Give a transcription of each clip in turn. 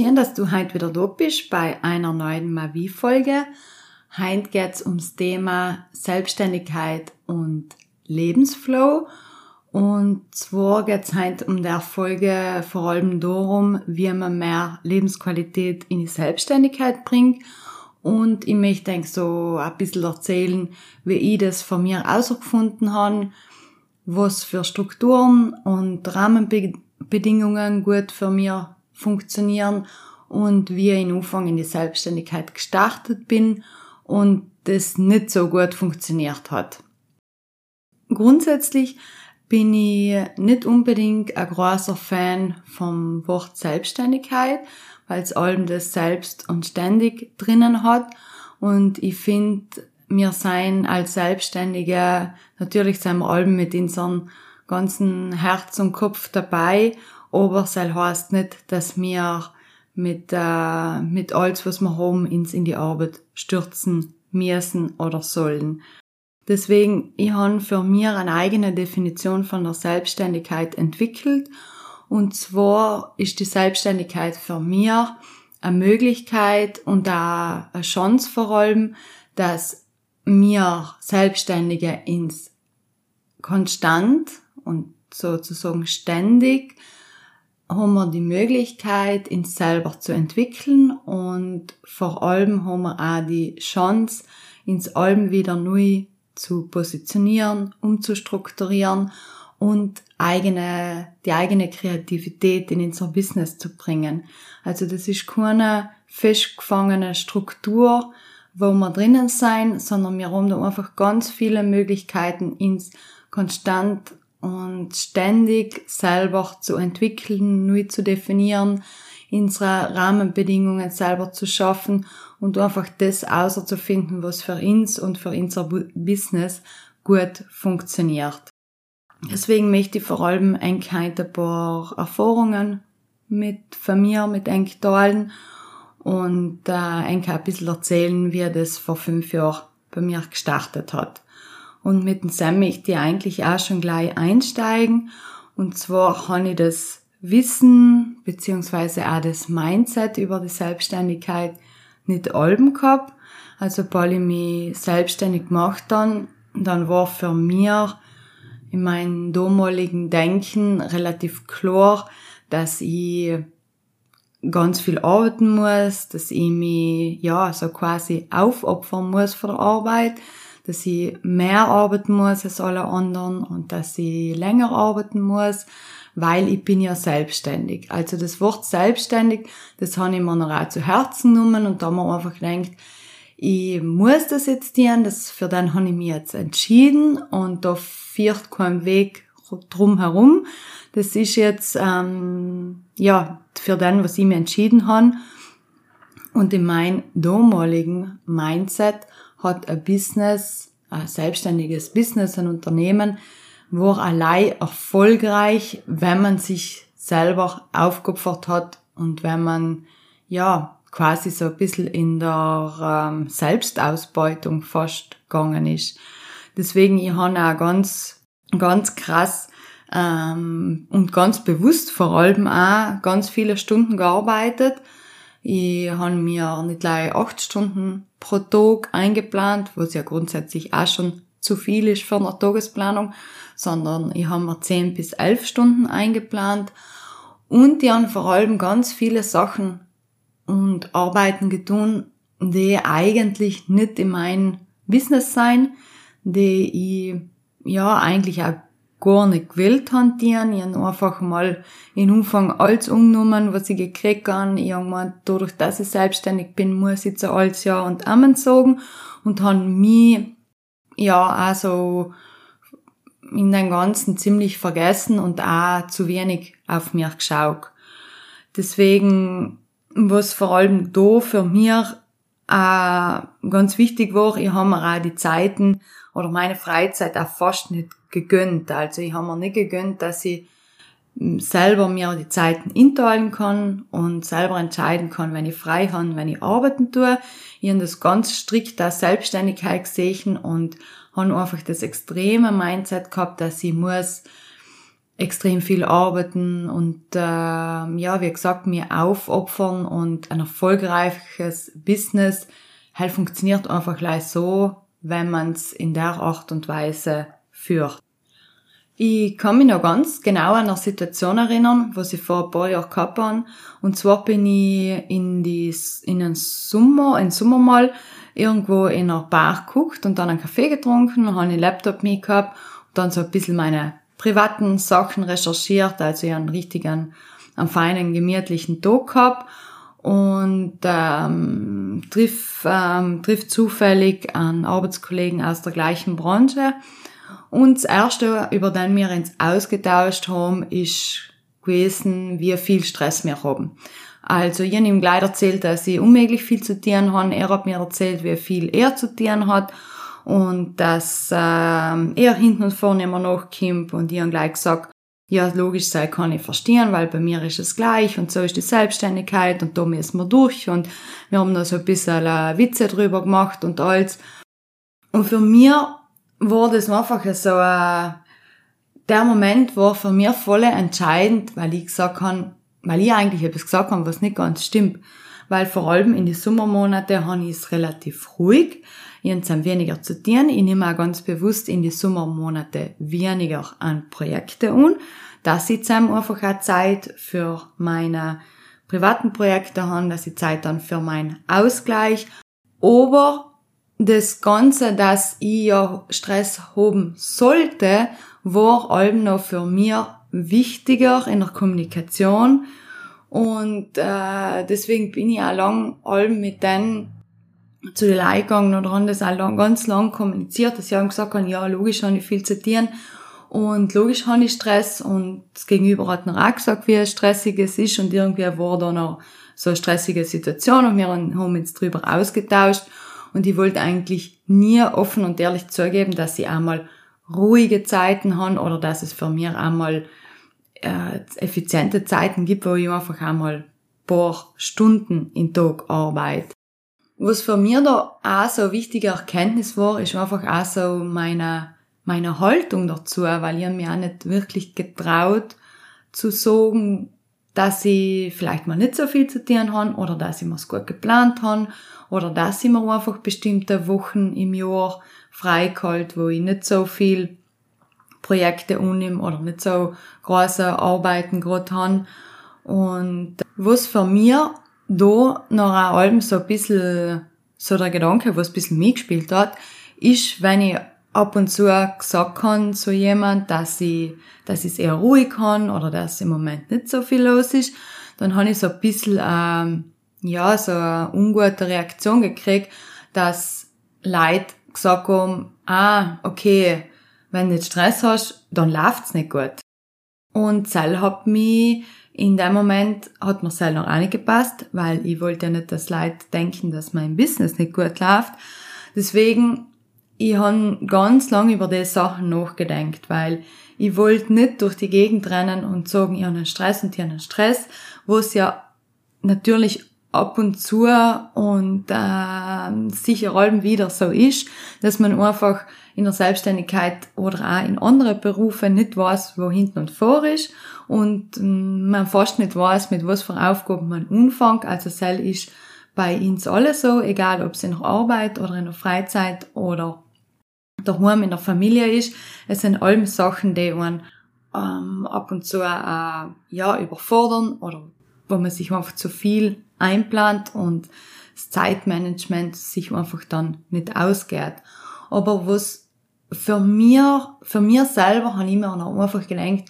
Schön, dass du heute wieder da bist bei einer neuen Mavi-Folge. Heute geht es ums Thema Selbstständigkeit und Lebensflow. Und zwar geht es heute um der Folge vor allem darum, wie man mehr Lebensqualität in die Selbstständigkeit bringt. Und ich möchte eigentlich so ein bisschen erzählen, wie ich das von mir ausgefunden habe, was für Strukturen und Rahmenbedingungen gut für mir funktionieren und wie ich in Anfang in die Selbstständigkeit gestartet bin und das nicht so gut funktioniert hat. Grundsätzlich bin ich nicht unbedingt ein großer Fan vom Wort Selbstständigkeit, weil es allem das Selbst und ständig drinnen hat. Und ich finde, wir sein als Selbstständige, natürlich sind wir allem mit unserem ganzen Herz und Kopf dabei, aber es heißt nicht, dass wir mit, äh, mit alles, was wir haben, ins in die Arbeit stürzen müssen oder sollen. Deswegen, ich habe für mich eine eigene Definition von der Selbstständigkeit entwickelt. Und zwar ist die Selbstständigkeit für mich eine Möglichkeit und auch eine Chance vor allem, dass wir Selbstständige ins konstant und sozusagen ständig haben wir die Möglichkeit, uns selber zu entwickeln und vor allem haben wir auch die Chance, ins allem wieder neu zu positionieren, umzustrukturieren und eigene, die eigene Kreativität in unser Business zu bringen. Also das ist keine festgefangene Struktur, wo wir drinnen sein, sondern wir haben da einfach ganz viele Möglichkeiten, ins konstant und ständig selber zu entwickeln, neu zu definieren, unsere Rahmenbedingungen selber zu schaffen und einfach das auszufinden, was für uns und für unser Business gut funktioniert. Deswegen möchte ich vor allem ein paar Erfahrungen mit von mir, mit Enk teilen und äh, ein bisschen erzählen, wie das vor fünf Jahren bei mir gestartet hat. Und mit dem Sam möchte ich eigentlich auch schon gleich einsteigen. Und zwar habe ich das Wissen beziehungsweise auch das Mindset über die Selbstständigkeit nicht Alben gehabt. Also, weil ich mich selbstständig gemacht dann, dann war für mich in meinem damaligen Denken relativ klar, dass ich ganz viel arbeiten muss, dass ich mich, ja, so quasi aufopfern muss für die Arbeit, dass ich mehr arbeiten muss als alle anderen und dass ich länger arbeiten muss, weil ich bin ja selbstständig. Also das Wort selbstständig, das habe ich mir noch auch zu Herzen genommen und da habe ich mir einfach gedacht, ich muss das jetzt tun, das, für den habe ich mich jetzt entschieden und da führt kein Weg drum herum. Das ist jetzt, ähm, ja, für den, was ich mir entschieden habe. Und in meinem damaligen Mindset hat ein Business, ein selbstständiges Business, ein Unternehmen, war allein erfolgreich, wenn man sich selber aufgeopfert hat und wenn man, ja, quasi so ein bisschen in der ähm, Selbstausbeutung fast gegangen ist. Deswegen, ich habe auch ganz ganz krass ähm, und ganz bewusst vor allem auch ganz viele Stunden gearbeitet. Ich habe mir nicht gleich acht Stunden pro Tag eingeplant, was ja grundsätzlich auch schon zu viel ist für eine Tagesplanung, sondern ich habe mir zehn bis elf Stunden eingeplant und die haben vor allem ganz viele Sachen und Arbeiten getun, die eigentlich nicht in meinem Business sein, die ich ja eigentlich auch gar nicht gewillt hantieren. Ich habe einfach mal in Umfang alles umgenommen, was ich gekriegt habe. Ich habe gemeint, dadurch, dass ich selbstständig bin, muss ich zu alles Jahr und Amen sagen und habe mich ja also in den Ganzen ziemlich vergessen und auch zu wenig auf mich geschaut. Deswegen, was vor allem da für mich äh, ganz wichtig war, ich habe mir auch die Zeiten oder meine Freizeit auch fast nicht gegönnt. Also ich habe mir nicht gegönnt, dass ich selber mir die Zeiten inteilen kann und selber entscheiden kann, wenn ich frei habe, wenn ich arbeiten tue. Ich habe das ganz strikt als Selbstständigkeit gesehen und habe einfach das extreme Mindset gehabt, dass ich muss extrem viel arbeiten und äh, ja, wie gesagt, mir aufopfern und ein erfolgreiches Business halt funktioniert einfach gleich so, wenn man es in der Art und Weise führt. Ich kann mich noch ganz genau an eine Situation erinnern, was ich vor ein paar Jahren gehabt habe. Und zwar bin ich in die, in den Sommer, in Sommer mal irgendwo in einer Bar geguckt und dann einen Kaffee getrunken, habe einen Laptop mitgehabt und dann so ein bisschen meine privaten Sachen recherchiert, also ich einen richtigen, einen feinen, gemütlichen Tag gehabt und ähm, triff, ähm, triff zufällig einen Arbeitskollegen aus der gleichen Branche und das erste, über den wir uns ausgetauscht haben, ist gewesen, wie viel Stress wir haben. Also, ich habe ihm gleich erzählt, dass ich unmöglich viel zu tun habe. Er hat mir erzählt, wie viel er zu tun hat. Und dass äh, er hinten und vorne immer nachkommt. Und ich habe gleich gesagt, ja, logisch sei kann ich verstehen, weil bei mir ist es gleich und so ist die Selbstständigkeit und da müssen wir durch und wir haben da so ein bisschen äh, Witze drüber gemacht und alles. Und für mir war das einfach so, äh, der Moment war für mich voll entscheidend, weil ich gesagt habe, weil ich eigentlich etwas gesagt habe, was nicht ganz stimmt. Weil vor allem in die Sommermonate habe ich es relativ ruhig. Ich habe weniger zu tun. Ich nehme auch ganz bewusst in die Sommermonate weniger an Projekte an. Dass ich dann einfach auch Zeit für meine privaten Projekte habe, dass ich Zeit dann für meinen Ausgleich. Aber das Ganze, dass ich ja Stress haben sollte, war allem noch für mich wichtiger in der Kommunikation. Und äh, deswegen bin ich auch lang allem mit denen zu den Leuten gegangen oder haben das auch lang, ganz lang kommuniziert, dass sie haben gesagt haben, ja, logisch habe ich viel zu tun und logisch habe ich Stress und das Gegenüber hat noch auch gesagt, wie stressig es ist und irgendwie war da noch so eine stressige Situation und wir haben uns drüber ausgetauscht und ich wollte eigentlich nie offen und ehrlich zugeben, dass sie einmal ruhige Zeiten haben oder dass es für mich einmal äh, effiziente Zeiten gibt, wo ich einfach einmal paar Stunden im Tag arbeite. Was für mich da auch so eine wichtige Erkenntnis war, ist einfach auch so meine, meine Haltung dazu, weil ich mir auch nicht wirklich getraut zu sagen, dass ich vielleicht mal nicht so viel zu tun habe oder dass ich mir's gut geplant habe oder dass ich mir einfach bestimmte Wochen im Jahr freikalt, wo ich nicht so viel Projekte unnehme oder nicht so große Arbeiten gerade habe. Und was für mir da noch allem so ein bisschen, so der Gedanke, was ein bisschen mitgespielt hat, ist, wenn ich ab und zu gesagt kann zu jemand, dass ich, dass ich es eher ruhig kann oder dass im Moment nicht so viel los ist, dann habe ich so ein bisschen, ähm, ja, so eine ungute Reaktion gekriegt, dass Leute gesagt haben, ah, okay, wenn du nicht Stress hast, dann läuft's nicht gut. Und Zell hat mich in dem Moment hat mir noch auch nicht weil ich wollte ja nicht, dass Leute denken, dass mein Business nicht gut läuft. Deswegen, ich habe ganz lange über diese Sachen nachgedacht, weil ich wollte nicht durch die Gegend rennen und sagen, ich habe einen Stress und ich habe einen Stress, wo es ja natürlich ab und zu und äh, sicher allem wieder so ist, dass man einfach in der Selbstständigkeit oder auch in anderen Berufen nicht weiß, wo hinten und vor ist und äh, man fast nicht weiß, mit was für Aufgaben man anfängt. Also sel ist bei uns alle so, egal ob es in der Arbeit oder in der Freizeit oder daheim in der Familie ist. Es sind allem Sachen, die man ähm, ab und zu äh, ja überfordern oder wo man sich einfach zu viel einplant und das Zeitmanagement sich einfach dann nicht ausgeht. Aber was für mir, für mir selber habe ich mir noch einfach gedacht,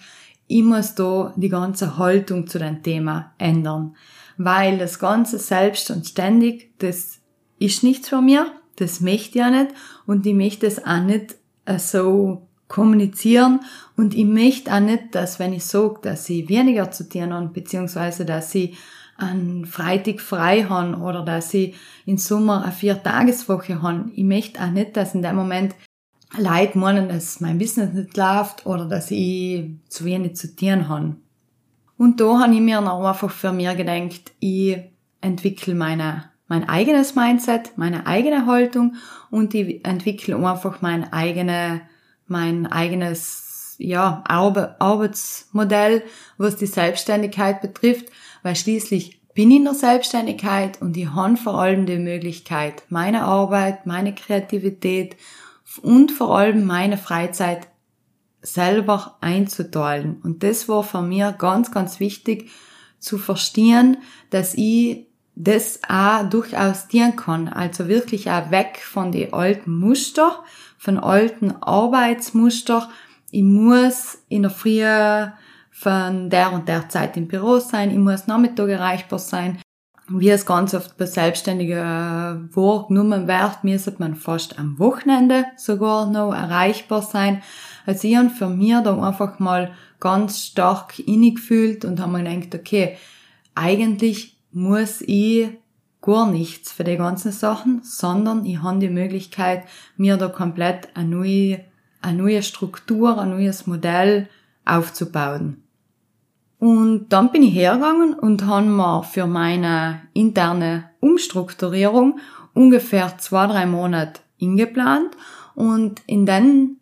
ich muss da die ganze Haltung zu dem Thema ändern. Weil das Ganze selbst und ständig, das ist nichts für mir, das möchte ich ja nicht und ich möchte es auch nicht äh, so kommunizieren und ich möchte auch nicht, dass wenn ich sage, dass sie weniger zu tun haben, beziehungsweise dass sie einen Freitag frei haben oder dass sie im Sommer eine Vier-Tageswoche haben. Ich möchte auch nicht, dass in dem Moment Leute meinen, dass mein Business nicht läuft oder dass ich zu wenig zu tun habe. Und da habe ich mir noch einfach für mich gedacht, ich entwickle meine, mein eigenes Mindset, meine eigene Haltung und ich entwickle einfach mein eigene mein eigenes ja, Arbeitsmodell, was die Selbstständigkeit betrifft, weil schließlich bin ich in der Selbstständigkeit und ich habe vor allem die Möglichkeit, meine Arbeit, meine Kreativität und vor allem meine Freizeit selber einzuteilen. Und das war für mich ganz, ganz wichtig zu verstehen, dass ich das auch durchaus dienen kann. Also wirklich auch weg von den alten Muster, von alten Arbeitsmuster. Ich muss in der Früh von der und der Zeit im Büro sein, ich muss Nachmittag erreichbar sein. Wie es ganz oft bei Selbstständigen wahrgenommen wird, müsste man fast am Wochenende sogar noch erreichbar sein. Also ich habe für mich da einfach mal ganz stark innegefühlt und habe mir gedacht, okay, eigentlich muss ich gar nichts für die ganzen Sachen, sondern ich habe die Möglichkeit, mir da komplett eine neue, eine neue Struktur, ein neues Modell aufzubauen. Und dann bin ich hergegangen und habe mir für meine interne Umstrukturierung ungefähr zwei, drei Monate ingeplant und in den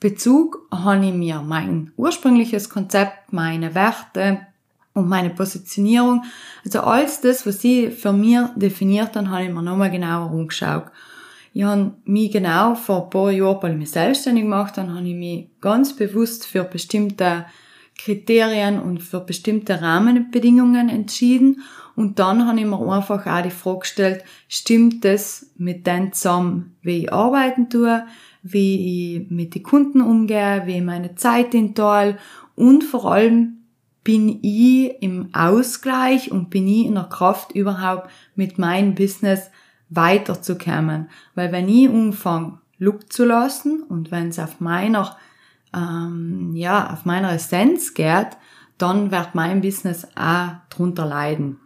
Bezug habe ich mir mein ursprüngliches Konzept, meine Werte, und meine Positionierung. Also alles das, was sie für mich definiert haben, habe ich mir nochmal genauer umgeschaut. Ich habe mich genau vor ein paar Jahren, weil ich mich selbstständig gemacht habe, habe ich mich ganz bewusst für bestimmte Kriterien und für bestimmte Rahmenbedingungen entschieden. Und dann habe ich mir einfach auch die Frage gestellt, stimmt das mit dem zusammen, wie ich arbeiten tue, wie ich mit den Kunden umgehe, wie ich meine Zeit inteile und vor allem, bin ich im Ausgleich und bin ich in der Kraft überhaupt mit meinem Business weiterzukommen. Weil wenn ich anfange, Look zu lassen und wenn es auf meiner, ähm, ja, auf meiner Essenz geht, dann wird mein Business auch drunter leiden.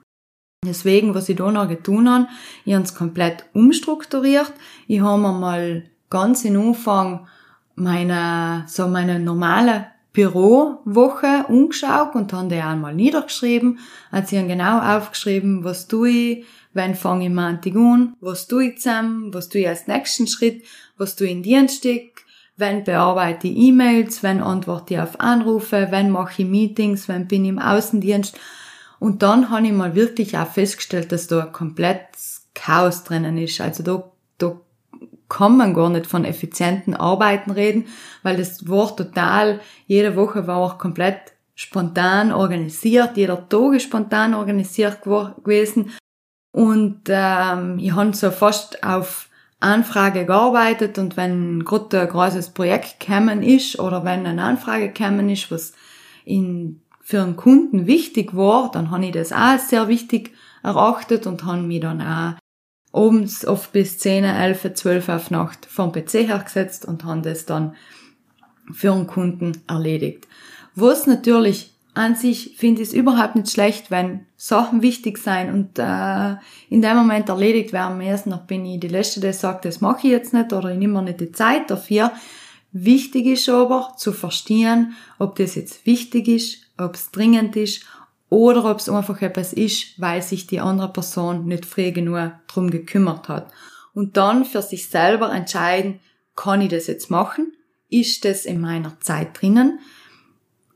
Deswegen, was ich da noch getan habe, ich habe es komplett umstrukturiert. Ich habe mal ganz in Anfang meine, so meine normale Bürowoche umgeschaut und haben die einmal niedergeschrieben. Also sie haben genau aufgeschrieben, was tue ich, wann fange ich Montag an, was tue ich zusammen, was tue ich als nächsten Schritt, was tue ich in Dienstag, wann bearbeite ich E-Mails, wann antworte ich auf Anrufe, wann mache ich Meetings, wann bin ich im Außendienst. Und dann habe ich mal wirklich auch festgestellt, dass da ein komplettes Chaos drinnen ist. Also da, da kann man gar nicht von effizienten Arbeiten reden, weil das war total, jede Woche war auch komplett spontan organisiert, jeder Tag ist spontan organisiert gewesen. Und ähm, ich habe so fast auf Anfrage gearbeitet und wenn gerade ein großes Projekt gekommen ist oder wenn eine Anfrage gekommen ist, was in, für einen Kunden wichtig war, dann habe ich das auch sehr wichtig erachtet und habe mich dann auch abends oft bis 10, 11, 12 auf Nacht vom PC hergesetzt und haben das dann für einen Kunden erledigt. Was natürlich an sich finde ich es überhaupt nicht schlecht, wenn Sachen wichtig sein und äh, in dem Moment erledigt werden. Erst noch bin ich die Letzte, die sagt, das mache ich jetzt nicht oder ich nehme mir nicht die Zeit dafür. Wichtig ist aber zu verstehen, ob das jetzt wichtig ist, ob es dringend ist oder ob es einfach etwas ist, weil sich die andere Person nicht früh genug drum gekümmert hat. Und dann für sich selber entscheiden, kann ich das jetzt machen? Ist das in meiner Zeit drinnen?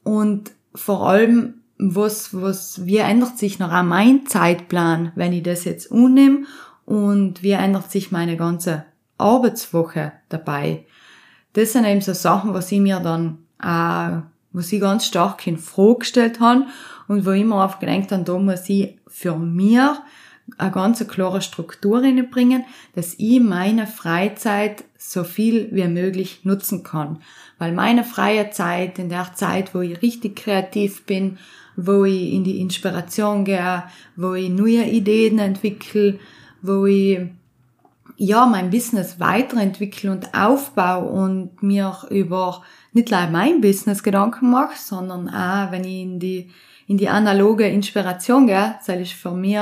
Und vor allem, was, was, wie ändert sich noch auch mein Zeitplan, wenn ich das jetzt unnehme? Und wie ändert sich meine ganze Arbeitswoche dabei? Das sind eben so Sachen, was ich mir dann auch, was ich ganz stark in Frage gestellt habe und wo ich mir einfach da muss ich für mir eine ganz klare Struktur reinbringen, dass ich meine Freizeit so viel wie möglich nutzen kann. Weil meine freie Zeit, in der Zeit, wo ich richtig kreativ bin, wo ich in die Inspiration gehe, wo ich neue Ideen entwickle, wo ich ja mein Business weiterentwickle und aufbaue und mir über nicht nur mein Business Gedanken mache, sondern auch, wenn ich in die in die analoge Inspiration gehe, das ist für mich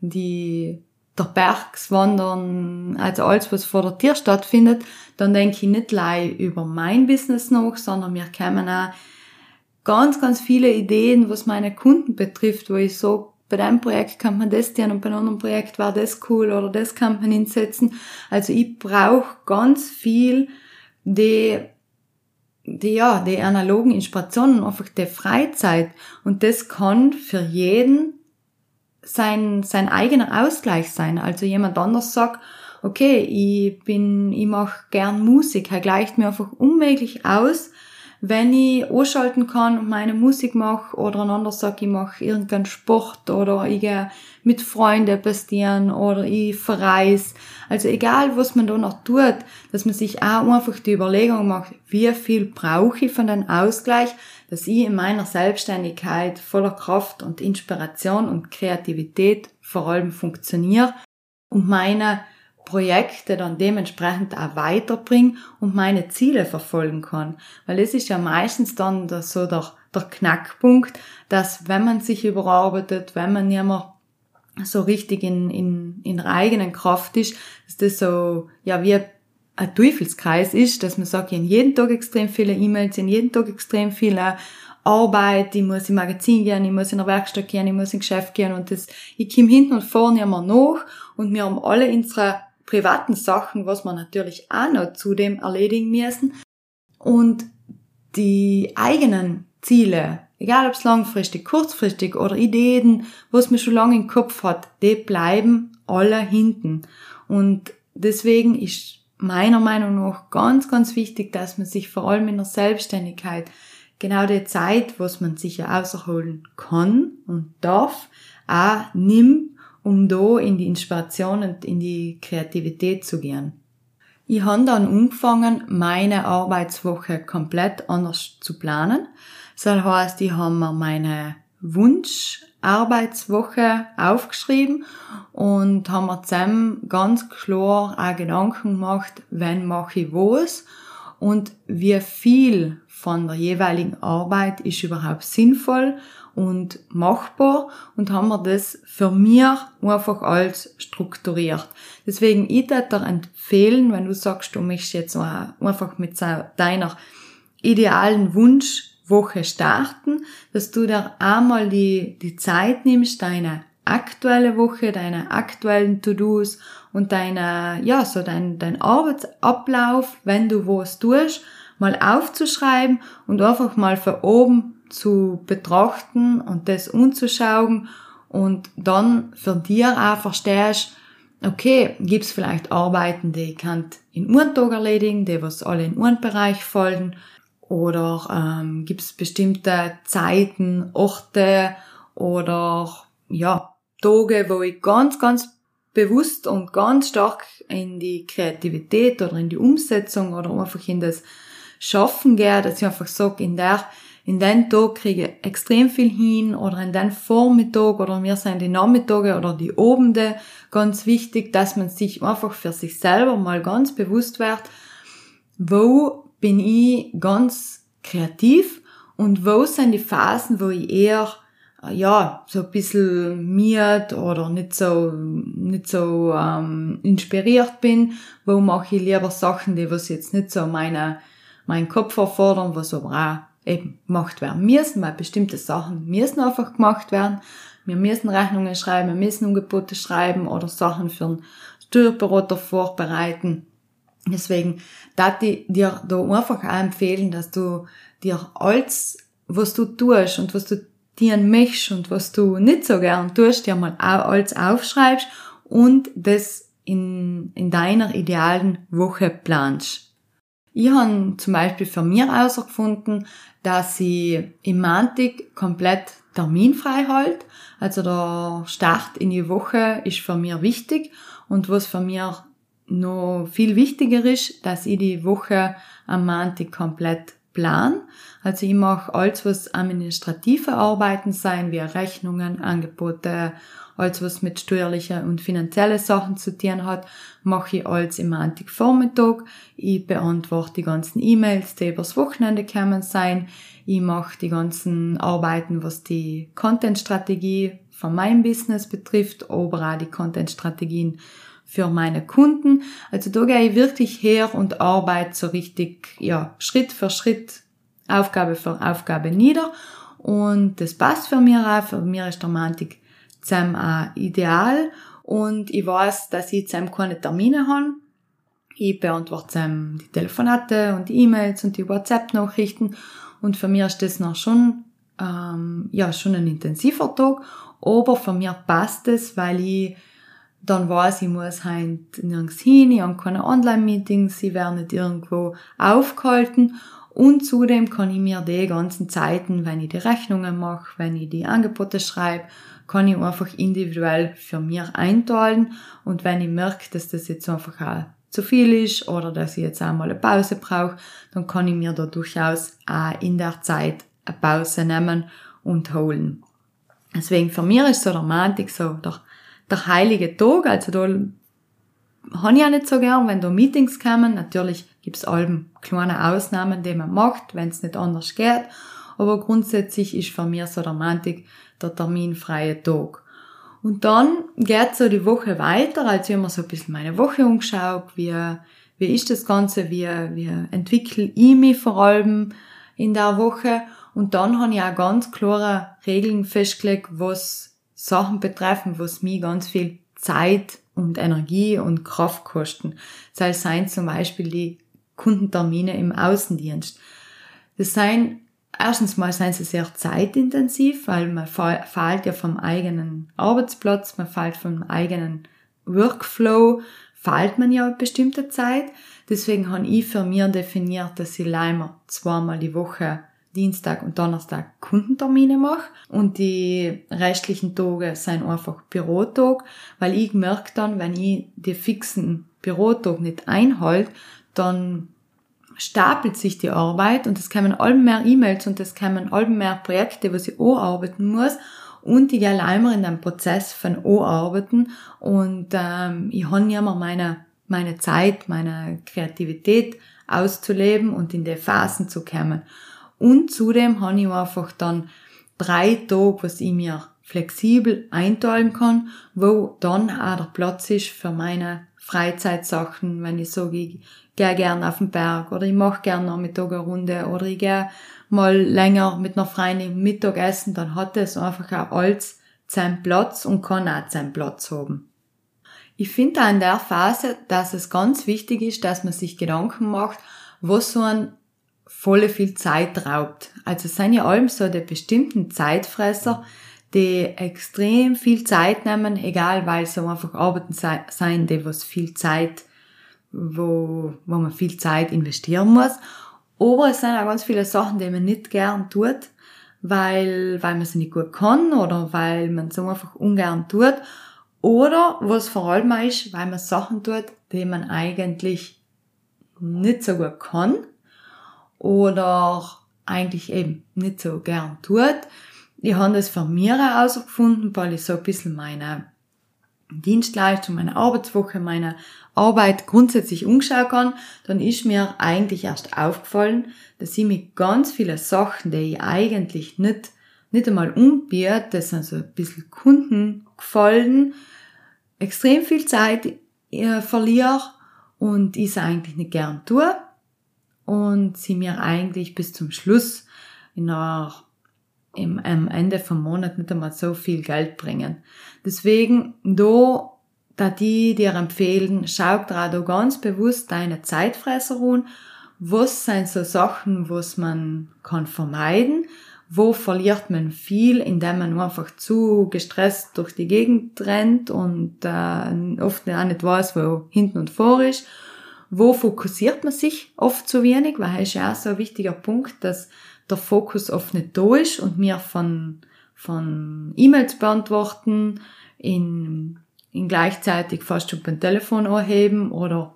die der Bergswandern, also alles, was vor der Tür stattfindet, dann denke ich nicht allein über mein Business noch, sondern mir kommen auch ganz, ganz viele Ideen, was meine Kunden betrifft, wo ich so bei dem Projekt kann man das tun und bei einem anderen Projekt war das cool oder das kann man hinsetzen. Also ich brauche ganz viel die, die, ja, die analogen Inspirationen, einfach die Freizeit. Und das kann für jeden sein, sein eigener Ausgleich sein. Also jemand anders sagt, okay, ich bin, ich mache gern Musik, er gleicht mir einfach unmöglich aus, wenn ich anschalten kann und meine Musik mache oder ein anderer sagt, ich mache irgendeinen Sport oder ich gehe mit Freunden pastieren oder ich verreise. Also egal, was man da noch tut, dass man sich auch einfach die Überlegung macht, wie viel brauche ich von dem Ausgleich, dass ich in meiner Selbstständigkeit voller Kraft und Inspiration und Kreativität vor allem funktioniere und meine Projekte dann dementsprechend auch weiterbringen und meine Ziele verfolgen kann. Weil es ist ja meistens dann so der, der Knackpunkt, dass wenn man sich überarbeitet, wenn man nicht mehr so richtig in, in, in der eigenen Kraft ist, dass das so, ja, wie ein Teufelskreis ist, dass man sagt, ich habe jeden Tag extrem viele E-Mails, ich habe jeden Tag extrem viele Arbeit, ich muss im Magazin gehen, ich muss in der Werkstatt gehen, ich muss im Geschäft gehen und das, ich komme hinten und vorne immer nach und wir haben alle unsere privaten Sachen, was wir natürlich auch noch zudem erledigen müssen. Und die eigenen Ziele, egal ob es langfristig, kurzfristig oder Ideen, was man schon lange im Kopf hat, die bleiben alle hinten. Und deswegen ist meiner Meinung nach ganz, ganz wichtig, dass man sich vor allem in der Selbstständigkeit genau die Zeit, was man sich ja außerholen kann und darf, auch nimmt um da in die Inspiration und in die Kreativität zu gehen. Ich habe dann angefangen, meine Arbeitswoche komplett anders zu planen. Das heißt, ich habe mir meine Wunscharbeitswoche aufgeschrieben und habe mir zusammen ganz klar auch Gedanken gemacht, wenn mache ich was und wie viel von der jeweiligen Arbeit ist überhaupt sinnvoll und machbar und haben wir das für mir einfach als strukturiert. Deswegen, ich würde dir empfehlen, wenn du sagst, du möchtest jetzt einfach mit deiner idealen Wunschwoche starten, dass du da einmal die, die Zeit nimmst, deine aktuelle Woche, deine aktuellen To-Dos und deine, ja, so dein, dein Arbeitsablauf, wenn du was tust, mal aufzuschreiben und einfach mal von oben zu betrachten und das umzuschauen und dann für dir auch verstehst, okay, gibt's vielleicht Arbeiten, die ich kann in einem Tag erledigen, die was alle in einen Bereich fallen, oder ähm, gibt's bestimmte Zeiten, Orte oder ja, Tage, wo ich ganz, ganz bewusst und ganz stark in die Kreativität oder in die Umsetzung oder einfach in das Schaffen gehe, dass ich einfach sage, in der in den Tag kriege ich extrem viel hin oder in den Vormittag oder mir sind die Nachmittage oder die Abende. Ganz wichtig, dass man sich einfach für sich selber mal ganz bewusst wird, wo bin ich ganz kreativ und wo sind die Phasen, wo ich eher ja, so ein bisschen miert oder nicht so, nicht so ähm, inspiriert bin, wo mache ich lieber Sachen, die was jetzt nicht so meine, meinen Kopf erfordern, was aber auch eben gemacht werden müssen, weil bestimmte Sachen müssen einfach gemacht werden. Wir müssen Rechnungen schreiben, wir müssen Angebote schreiben oder Sachen für einen Steuerberater vorbereiten. Deswegen darf ich dir da einfach auch empfehlen, dass du dir alles, was du tust und was du dir möchtest und was du nicht so gern tust, dir mal alles aufschreibst und das in, in deiner idealen Woche planst. Ich habe zum Beispiel für mich herausgefunden, dass ich im Montag komplett terminfrei halte. Also der Start in die Woche ist für mich wichtig und was für mich noch viel wichtiger ist, dass ich die Woche am Montag komplett plan. Also ich mache alles, was administrative Arbeiten sein, wie Rechnungen, Angebote, alles, was mit steuerlichen und finanziellen Sachen zu tun hat, mache ich alles im Montagvormittag. Ich beantworte die ganzen E-Mails, die übers Wochenende kommen sein. Ich mache die ganzen Arbeiten, was die Content-Strategie von meinem Business betrifft, aber auch die Content-Strategien für meine Kunden. Also da gehe ich wirklich her und arbeite so richtig, ja, Schritt für Schritt, Aufgabe für Aufgabe nieder. Und das passt für mich auch. Für mich ist der Montag zusammen auch ideal. Und ich weiß, dass ich zusammen keine Termine habe. Ich beantworte zusammen die Telefonate und die E-Mails und die WhatsApp-Nachrichten. Und für mich ist das noch schon, ähm, ja, schon ein intensiver Tag. Aber für mich passt es, weil ich dann weiß, ich muss halt nirgends hin, ich habe keine Online-Meetings, sie werden nicht irgendwo aufgehalten und zudem kann ich mir die ganzen Zeiten, wenn ich die Rechnungen mache, wenn ich die Angebote schreibe, kann ich einfach individuell für mich einteilen und wenn ich merke, dass das jetzt einfach auch zu viel ist oder dass ich jetzt einmal eine Pause brauche, dann kann ich mir da durchaus auch in der Zeit eine Pause nehmen und holen. Deswegen für mich ist so der Montag so der der heilige Tag, also da habe ich auch nicht so gern, wenn da Meetings kommen. Natürlich gibt's allem kleine Ausnahmen, die man macht, wenn es nicht anders geht. Aber grundsätzlich ist für mich so der Montag der terminfreie Tag. Und dann geht so die Woche weiter, also ich mir so ein bisschen meine Woche umgeschaut, wie, wie ist das Ganze, wie, wie entwickle ich mich vor allem in der Woche. Und dann habe ich auch ganz klare Regeln festgelegt, was Sachen betreffen, was mir ganz viel Zeit und Energie und Kraft kosten. Das seien zum Beispiel die Kundentermine im Außendienst. Das seien, erstens mal seien sie sehr zeitintensiv, weil man fällt ja vom eigenen Arbeitsplatz, man fällt vom eigenen Workflow, fällt man ja eine bestimmte Zeit. Deswegen habe ich für mich definiert, dass ich leider zweimal die Woche Dienstag und Donnerstag Kundentermine mache und die restlichen Tage sind einfach Bürotag, weil ich merke dann, wenn ich die fixen Bürotag nicht einhalte, dann stapelt sich die Arbeit und es kommen all mehr E-Mails und es kommen all mehr Projekte, was ich arbeiten muss und ich gehe einmal in den Prozess von arbeiten und ähm, ich habe ja immer meine, meine Zeit, meine Kreativität auszuleben und in die Phasen zu kommen. Und zudem habe ich einfach dann drei Tage, was ich mir flexibel einteilen kann, wo dann auch der Platz ist für meine Freizeitsachen, wenn ich sage, ich gehe gern auf den Berg oder ich mache gern Nachmittag eine Runde oder ich gehe mal länger mit einer Freundin Mittag essen, dann hat es einfach auch alles seinen Platz und kann auch seinen Platz haben. Ich finde auch in der Phase, dass es ganz wichtig ist, dass man sich Gedanken macht, was so ein volle viel Zeit raubt. Also es sind ja allem so die bestimmten Zeitfresser, die extrem viel Zeit nehmen, egal weil so einfach Arbeiten sein, die was viel Zeit, wo, wo man viel Zeit investieren muss. Aber es sind auch ganz viele Sachen, die man nicht gern tut, weil, weil man sie nicht gut kann oder weil man so einfach ungern tut. Oder was vor allem ist, weil man Sachen tut, die man eigentlich nicht so gut kann oder eigentlich eben nicht so gern tut. Ich habe das von mir herausgefunden, weil ich so ein bisschen meine Dienstleistung, meine Arbeitswoche, meine Arbeit grundsätzlich umschauen kann, dann ist mir eigentlich erst aufgefallen, dass ich mit ganz vielen Sachen, die ich eigentlich nicht, nicht einmal umbiete, das sind so ein bisschen Kunden gefallen, extrem viel Zeit äh, verliere und ich es eigentlich nicht gern tue und sie mir eigentlich bis zum Schluss in einer, im, am Ende vom Monat nicht einmal so viel Geld bringen. Deswegen, da, da die dir empfehlen, schau da ganz bewusst deine Zeitfresser an. Was sind so Sachen, was man kann vermeiden? Wo verliert man viel, indem man einfach zu gestresst durch die Gegend rennt und äh, oft auch nicht weiß, wo hinten und vor ist? Wo fokussiert man sich oft zu wenig? Weil es ist ja auch so ein wichtiger Punkt, dass der Fokus oft nicht da ist und wir von, von E-Mails beantworten, in, in gleichzeitig fast schon beim Telefon anheben oder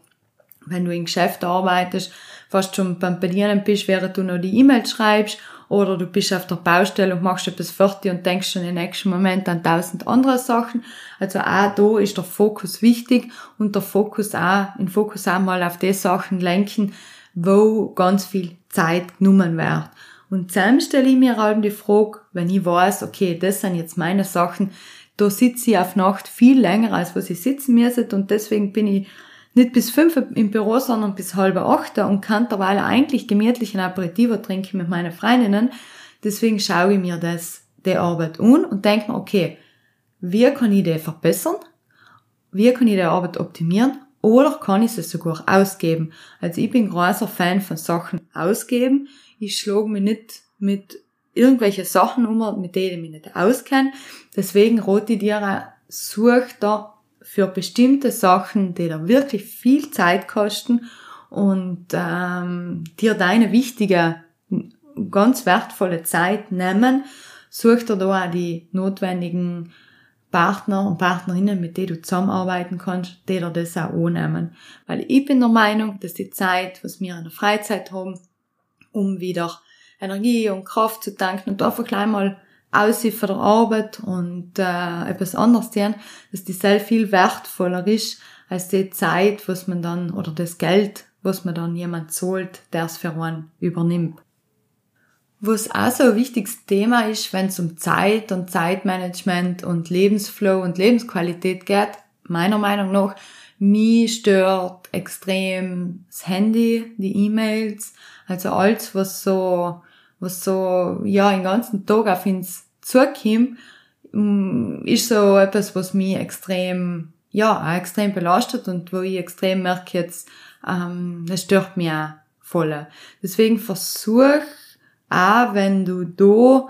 wenn du im Geschäft arbeitest, fast schon beim Bedienen bist, während du noch die E-Mails schreibst oder du bist auf der Baustelle und machst etwas fertig und denkst schon im nächsten Moment an tausend andere Sachen. Also auch da ist der Fokus wichtig und der Fokus auch, den Fokus auch mal auf die Sachen lenken, wo ganz viel Zeit genommen wird. Und zusammen stelle ich mir halt die Frage, wenn ich weiß, okay, das sind jetzt meine Sachen, da sitze ich auf Nacht viel länger, als was ich sitzen müsste und deswegen bin ich nicht bis fünf im Büro, sondern bis halb acht und kann derweil eigentlich gemütlich ein Aperitivo trinken mit meinen Freundinnen. Deswegen schaue ich mir das, die Arbeit an und denke mir, okay, wie kann ich die verbessern? Wie kann ich die Arbeit optimieren? Oder kann ich sie sogar ausgeben? Also ich bin großer Fan von Sachen ausgeben. Ich schlage mich nicht mit irgendwelche Sachen um, mit denen ich mich nicht auskenne. Deswegen ich dir, such da für bestimmte Sachen, die da wirklich viel Zeit kosten und ähm, dir deine wichtige, ganz wertvolle Zeit nehmen, such dir da auch die notwendigen Partner und Partnerinnen, mit denen du zusammenarbeiten kannst, die dir das auch annehmen. Weil ich bin der Meinung, dass die Zeit, was wir in der Freizeit haben, um wieder Energie und Kraft zu tanken und einfach gleich mal aussehen von der Arbeit und äh, etwas anderes tun, dass die sehr viel wertvoller ist als die Zeit, was man dann, oder das Geld, was man dann jemand zahlt, der es für einen übernimmt. Was auch so ein wichtiges Thema ist, wenn es um Zeit und Zeitmanagement und Lebensflow und Lebensqualität geht, meiner Meinung nach, mich stört extrem das Handy, die E-Mails, also alles, was so was so, ja, den ganzen Tag auf uns zukommt, mm, ist so etwas, was mich extrem, ja, extrem belastet und wo ich extrem merke jetzt, ähm, das stört mich auch voll. Deswegen versuch auch, wenn du da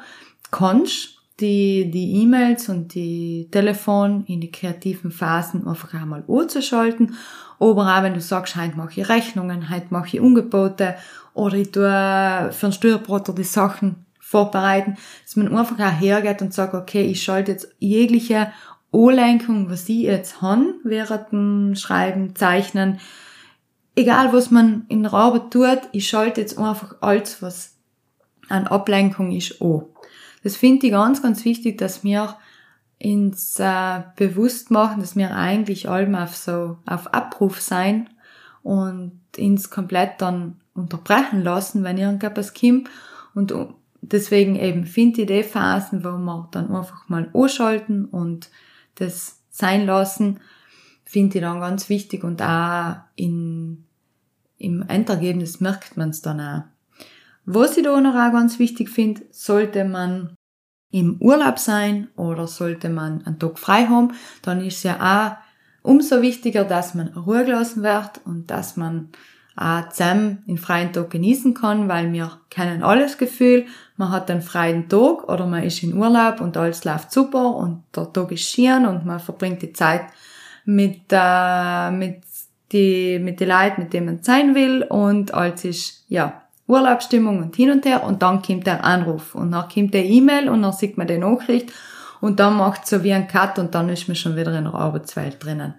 kannst, die, die E-Mails und die Telefon in die kreativen Phasen einfach einmal anzuschalten. Aber auch wenn du sagst, heute mache ich Rechnungen, heute mache ich Ungebote oder ich tue für einen Steuerberater die Sachen vorbereiten, dass man einfach auch hergeht und sagt, okay, ich schalte jetzt jegliche Anlenkung, was ich jetzt habe, während dem Schreiben, Zeichnen, egal was man in der Arbeit tut, ich schalte jetzt einfach alles, was an Ablenkung ist, an. Das finde ich ganz, ganz wichtig, dass wir ins äh, bewusst machen, dass wir eigentlich allem auf so auf Abruf sein und ins komplett dann unterbrechen lassen, wenn irgendetwas kommt. Und deswegen eben finde ich die Phasen, wo wir dann einfach mal anschalten und das sein lassen, finde ich dann ganz wichtig und auch in, im Endergebnis merkt man es dann auch. Was ich da noch auch ganz wichtig finde, sollte man im Urlaub sein oder sollte man einen Tag frei haben, dann ist ja auch umso wichtiger, dass man Ruhe gelassen wird und dass man auch zusammen den freien Tag genießen kann, weil wir kennen alles Gefühl, man hat einen freien Tag oder man ist in Urlaub und alles läuft super und der Tag ist schön und man verbringt die Zeit mit, äh, mit die, mit den Leuten, mit denen man sein will und alles ist, ja, Urlaubsstimmung und hin und her und dann kommt der Anruf und dann kommt der E-Mail und dann sieht man die Nachricht und dann macht so wie ein Cut und dann ist man schon wieder in der Arbeitswelt drinnen.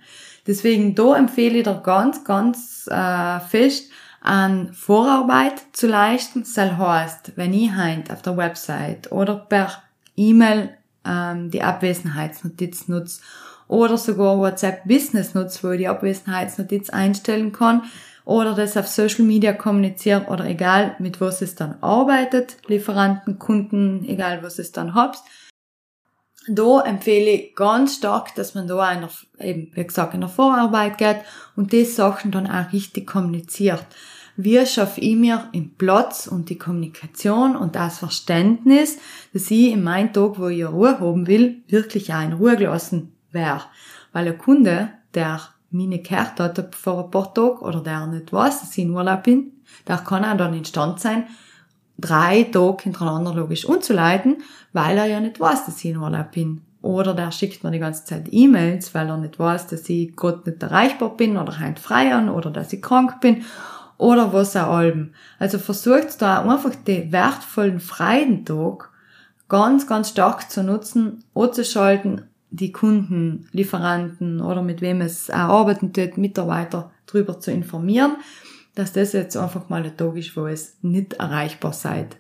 Deswegen da empfehle ich dir ganz, ganz äh, fest, an Vorarbeit zu leisten. Das heißt, wenn ich heint auf der Website oder per E-Mail ähm, die Abwesenheitsnotiz nutze oder sogar WhatsApp Business nutze, wo ich die Abwesenheitsnotiz einstellen kann, oder das auf Social Media kommunizieren oder egal mit was es dann arbeitet, Lieferanten, Kunden, egal was es dann habt. Da empfehle ich ganz stark, dass man da einer, eben, wie gesagt, in der Vorarbeit geht und die Sachen dann auch richtig kommuniziert. wie schaffe ich mir im Platz und die Kommunikation und das Verständnis, dass ich in meinem Tag, wo ich Ruhe haben will, wirklich auch in Ruhe gelassen wäre. Weil ein Kunde, der meine hat vor ein paar Tagen oder der nicht weiß, dass ich in Urlaub bin, der kann auch dann in Stand sein, drei Tage hintereinander logisch umzuleiten, weil er ja nicht weiß, dass ich in Urlaub bin. Oder der schickt mir die ganze Zeit E-Mails, weil er nicht weiß, dass ich gerade nicht erreichbar bin oder halt freiern oder dass ich krank bin oder was auch allem. Also versucht da einfach den wertvollen freien Tag ganz, ganz stark zu nutzen, anzuschalten, die Kunden, Lieferanten oder mit wem es arbeiten tut, Mitarbeiter drüber zu informieren, dass das jetzt einfach mal ein Tag ist, wo es nicht erreichbar seid.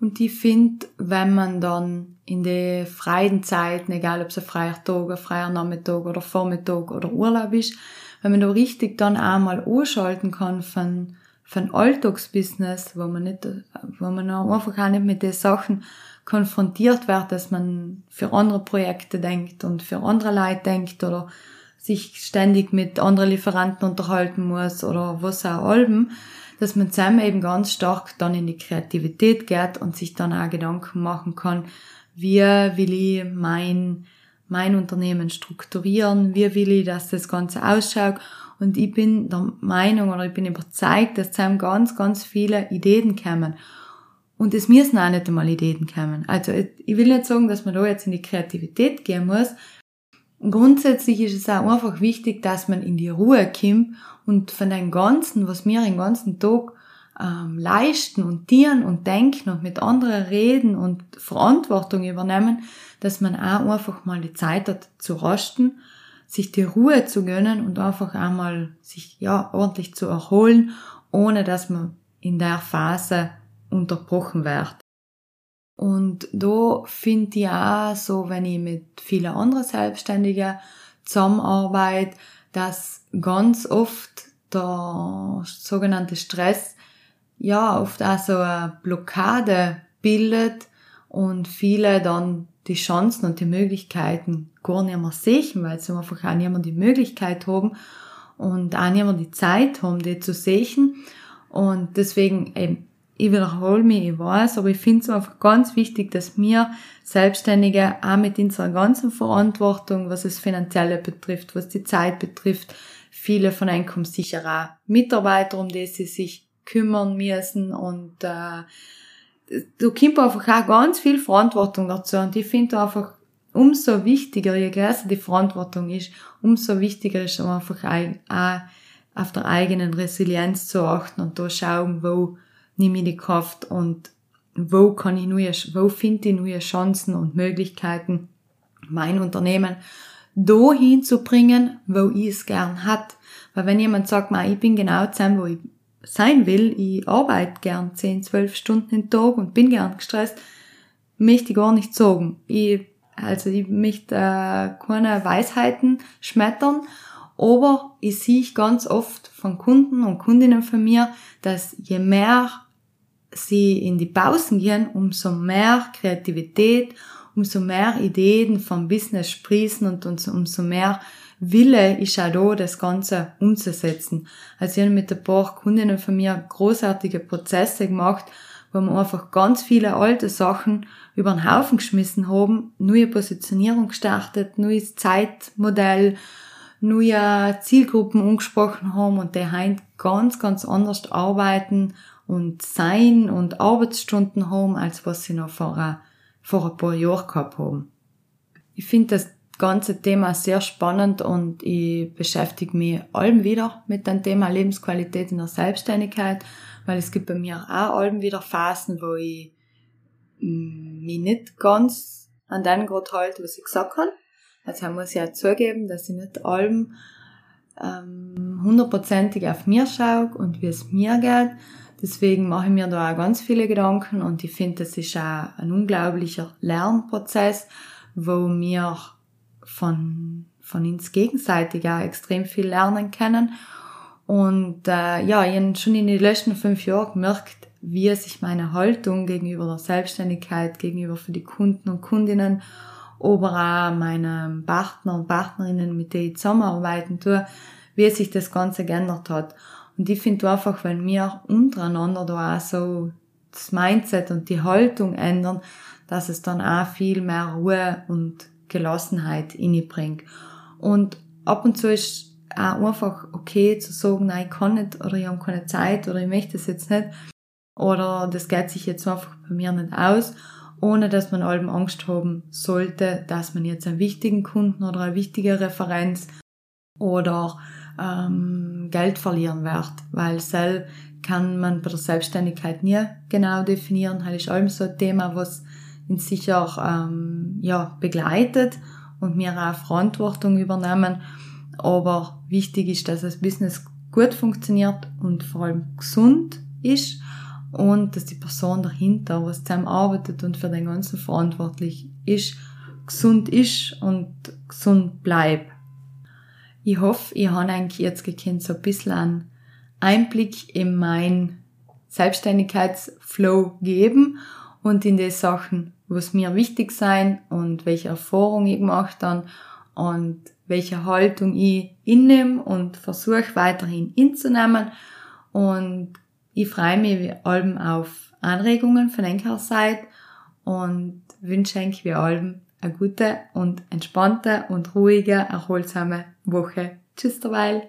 Und ich finde, wenn man dann in den freien Zeiten, egal ob es ein freier Tag, ein freier Nachmittag oder Vormittag oder Urlaub ist, wenn man da richtig dann einmal anschalten kann von, von Alltagsbusiness, wo man nicht, wo man einfach auch nicht mit den Sachen konfrontiert wird, dass man für andere Projekte denkt und für andere Leute denkt oder sich ständig mit anderen Lieferanten unterhalten muss oder was auch allem, dass man zusammen eben ganz stark dann in die Kreativität geht und sich dann auch Gedanken machen kann, wie will ich mein, mein Unternehmen strukturieren, wie will ich, dass das Ganze ausschaut. Und ich bin der Meinung oder ich bin überzeugt, dass zusammen ganz, ganz viele Ideen kommen. Und es müssen auch nicht einmal Ideen kommen. Also ich will nicht sagen, dass man da jetzt in die Kreativität gehen muss. Grundsätzlich ist es auch einfach wichtig, dass man in die Ruhe kommt und von dem Ganzen, was wir den ganzen Tag ähm, leisten und dienen und denken und mit anderen reden und Verantwortung übernehmen, dass man auch einfach mal die Zeit hat zu rasten, sich die Ruhe zu gönnen und einfach einmal sich ja ordentlich zu erholen, ohne dass man in der Phase unterbrochen wird. Und da finde ich auch so, wenn ich mit vielen anderen Selbstständigen zusammenarbeite, dass ganz oft der sogenannte Stress ja oft auch so eine Blockade bildet und viele dann die Chancen und die Möglichkeiten gar nicht mehr sehen, weil sie einfach auch nicht mehr die Möglichkeit haben und auch nicht mehr die Zeit haben, die zu sehen. Und deswegen eben, ich wiederhole mich, ich weiß, aber ich finde es einfach ganz wichtig, dass wir Selbstständige auch mit unserer ganzen Verantwortung, was es finanzielle betrifft, was die Zeit betrifft, viele von euch kommen sicher auch Mitarbeiter, um die sie sich kümmern müssen und äh, du kommt einfach auch ganz viel Verantwortung dazu und ich finde einfach umso wichtiger, je größer die Verantwortung ist, umso wichtiger ist einfach auch auf der eigenen Resilienz zu achten und da schauen, wo nehme ich die Kraft und wo kann ich neue, wo finde ich neue Chancen und Möglichkeiten, mein Unternehmen dahin zu bringen, wo ich es gern hat. Weil wenn jemand sagt, ich bin genau zusammen, wo ich sein will, ich arbeite gern 10, 12 Stunden im Tag und bin gern gestresst, möchte ich gar nicht sagen. Ich, also ich möchte äh, keine Weisheiten schmettern, aber ich sehe ganz oft von Kunden und Kundinnen von mir, dass je mehr sie in die Pausen gehen, umso mehr Kreativität, umso mehr Ideen vom Business sprießen und umso mehr Wille ist auch da, das Ganze umzusetzen. Also ich habe mit ein paar Kundinnen von mir großartige Prozesse gemacht, wo wir einfach ganz viele alte Sachen über den Haufen geschmissen haben, neue Positionierung gestartet, neues Zeitmodell, neue Zielgruppen angesprochen haben und die heute ganz, ganz anders arbeiten und sein und Arbeitsstunden haben, als was sie noch vor, vor ein paar Jahren gehabt haben. Ich finde das ganze Thema sehr spannend und ich beschäftige mich allem wieder mit dem Thema Lebensqualität in der Selbstständigkeit, weil es gibt bei mir auch allem wieder Phasen, wo ich mich nicht ganz an den Grad halte, was ich gesagt habe. Also ich muss ja zugeben, dass ich nicht allem ähm, hundertprozentig auf mir schaue und wie es mir geht. Deswegen mache ich mir da auch ganz viele Gedanken und ich finde, das ist auch ein unglaublicher Lernprozess, wo mir von, von uns gegenseitig auch extrem viel lernen können. Und äh, ja, ich habe schon in den letzten fünf Jahren gemerkt, wie sich meine Haltung gegenüber der Selbstständigkeit, gegenüber für die Kunden und Kundinnen, aber auch meinen Partner und Partnerinnen, mit denen ich zusammenarbeiten tue, wie sich das Ganze geändert hat. Und ich finde einfach, wenn wir untereinander da auch so das Mindset und die Haltung ändern, dass es dann auch viel mehr Ruhe und Gelassenheit bringt. Und ab und zu ist auch einfach okay zu sagen, nein, ich kann nicht oder ich habe keine Zeit oder ich möchte es jetzt nicht oder das geht sich jetzt einfach bei mir nicht aus, ohne dass man allem Angst haben sollte, dass man jetzt einen wichtigen Kunden oder eine wichtige Referenz oder ähm, Geld verlieren wird, weil sel kann man bei der Selbstständigkeit nie genau definieren. Das ist allem so ein Thema, was uns sicher ähm, ja, begleitet und wir auch Verantwortung übernehmen. Aber wichtig ist, dass das Business gut funktioniert und vor allem gesund ist und dass die Person dahinter, was zusammenarbeitet und für den Ganzen verantwortlich ist, gesund ist und gesund bleibt. Ich hoffe, ich habe eigentlich jetzt gekannt, so ein bisschen einen Einblick in mein Selbstständigkeitsflow geben und in die Sachen, was mir wichtig sein und welche Erfahrung ich gemacht habe und welche Haltung ich innehme und versuche weiterhin inzunehmen. Und ich freue mich wie allem auf Anregungen von eurer Seite und wünsche euch wie allem eine gute und entspannte und ruhige, erholsame Woche. Tschüss derweil.